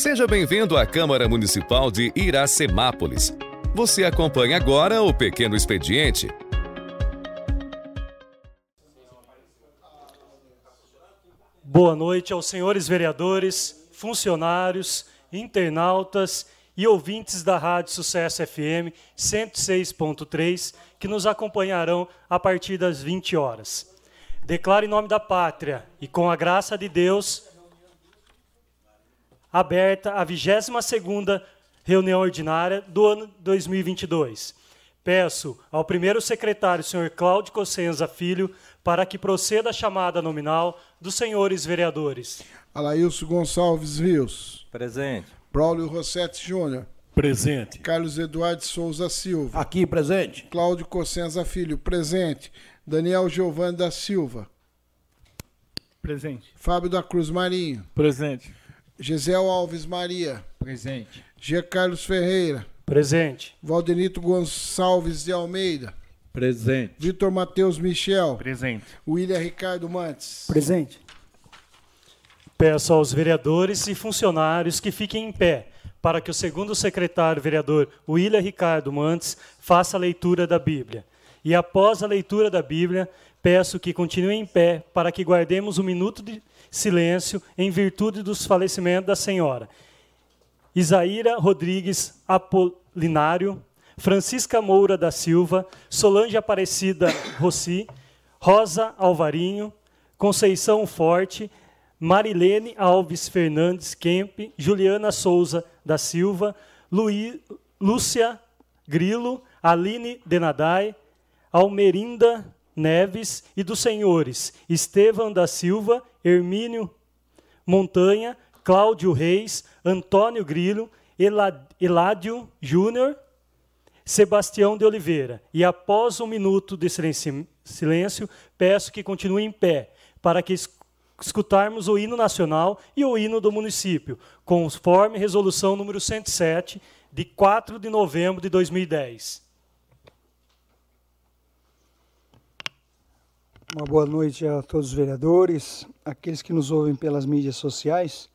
Seja bem-vindo à Câmara Municipal de Iracemápolis. Você acompanha agora o Pequeno Expediente. Boa noite aos senhores vereadores, funcionários, internautas e ouvintes da Rádio Sucesso FM 106.3 que nos acompanharão a partir das 20 horas. Declaro em nome da pátria e com a graça de Deus aberta a 22ª reunião ordinária do ano 2022. Peço ao primeiro secretário, senhor Cláudio Cossenza Filho, para que proceda a chamada nominal dos senhores vereadores. Alailson Gonçalves Rios. Presente. Braulio Rossetti Júnior. Presente. Carlos Eduardo Souza Silva. Aqui, presente. Cláudio Cossenza Filho, presente. Daniel Giovanni da Silva. Presente. Fábio da Cruz Marinho. Presente. Gisel Alves Maria. Presente. G. Carlos Ferreira. Presente. Valdenito Gonçalves de Almeida. Presente. Vitor Matheus Michel. Presente. William Ricardo Mantes. Presente. Peço aos vereadores e funcionários que fiquem em pé para que o segundo secretário vereador William Ricardo Mantes faça a leitura da Bíblia. E após a leitura da Bíblia, peço que continuem em pé para que guardemos um minuto de silêncio em virtude dos falecimentos da senhora. Isaíra Rodrigues Apolinário, Francisca Moura da Silva, Solange Aparecida Rossi, Rosa Alvarinho, Conceição Forte, Marilene Alves Fernandes Kemp, Juliana Souza da Silva, Luí, Lúcia Grilo, Aline Denadai, Almerinda Neves e dos senhores Estevam da Silva, Hermínio Montanha, Cláudio Reis, Antônio Grilo, Eládio Júnior, Sebastião de Oliveira. E após um minuto de silêncio, peço que continue em pé, para que escutarmos o hino nacional e o hino do município, conforme resolução número 107, de 4 de novembro de 2010. Uma boa noite a todos os vereadores, aqueles que nos ouvem pelas mídias sociais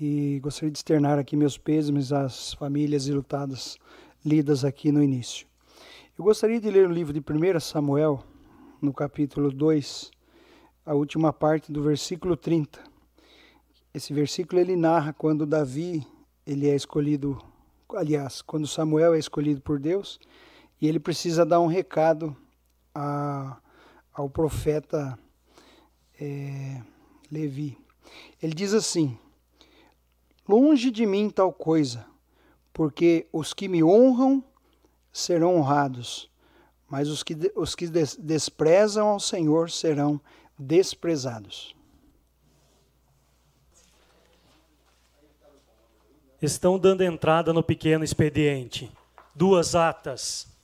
e gostaria de externar aqui meus pêsames às famílias ilutadas lidas aqui no início. Eu gostaria de ler o livro de 1 Samuel, no capítulo 2, a última parte do versículo 30. Esse versículo ele narra quando Davi ele é escolhido, aliás, quando Samuel é escolhido por Deus e ele precisa dar um recado a, ao profeta é, Levi. Ele diz assim: Longe de mim tal coisa, porque os que me honram serão honrados, mas os que, os que des desprezam ao Senhor serão desprezados. Estão dando entrada no pequeno expediente. Duas atas.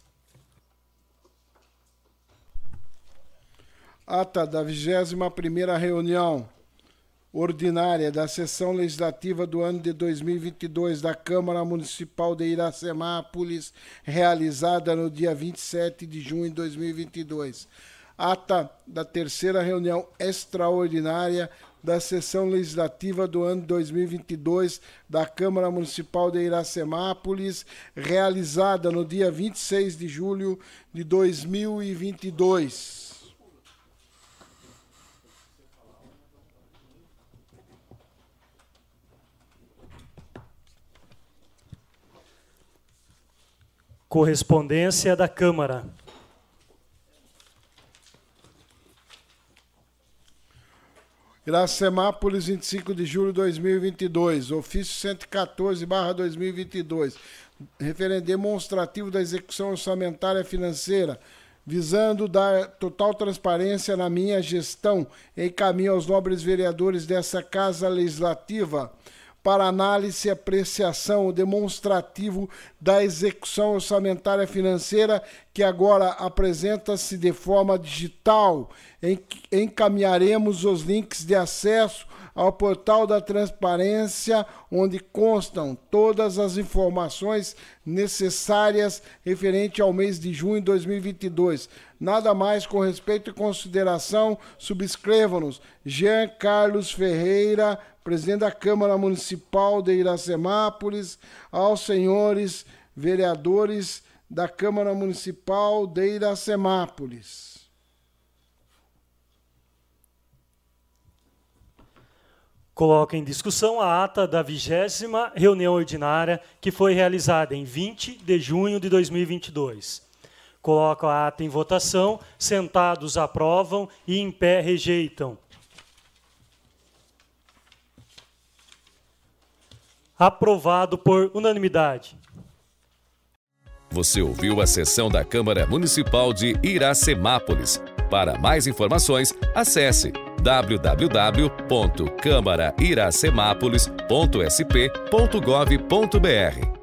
Ata da 21 primeira reunião ordinária da sessão legislativa do ano de 2022 da Câmara Municipal de Iracemápolis, realizada no dia 27 de junho de 2022. Ata da terceira reunião extraordinária da sessão legislativa do ano 2022 da Câmara Municipal de Iracemápolis, realizada no dia 26 de julho de 2022. Correspondência da Câmara. Iracemápolis, 25 de julho de 2022. Ofício 114, 2022. Referendo demonstrativo da execução orçamentária financeira, visando dar total transparência na minha gestão, encaminho aos nobres vereadores dessa Casa Legislativa para análise e apreciação demonstrativo da execução orçamentária financeira, que agora apresenta-se de forma digital. Encaminharemos os links de acesso ao portal da transparência, onde constam todas as informações necessárias referente ao mês de junho de 2022. Nada mais com respeito e consideração, subscrevam-nos. Jean Carlos Ferreira, presidente da Câmara Municipal de Iracemápolis, aos senhores vereadores da Câmara Municipal de Iracemápolis. Coloca em discussão a ata da vigésima reunião ordinária que foi realizada em 20 de junho de 2022. Coloca a ata em votação, sentados aprovam e em pé rejeitam. Aprovado por unanimidade. Você ouviu a sessão da Câmara Municipal de Iracemápolis. Para mais informações, acesse www.câmarairacemápolis.sp.gov.br.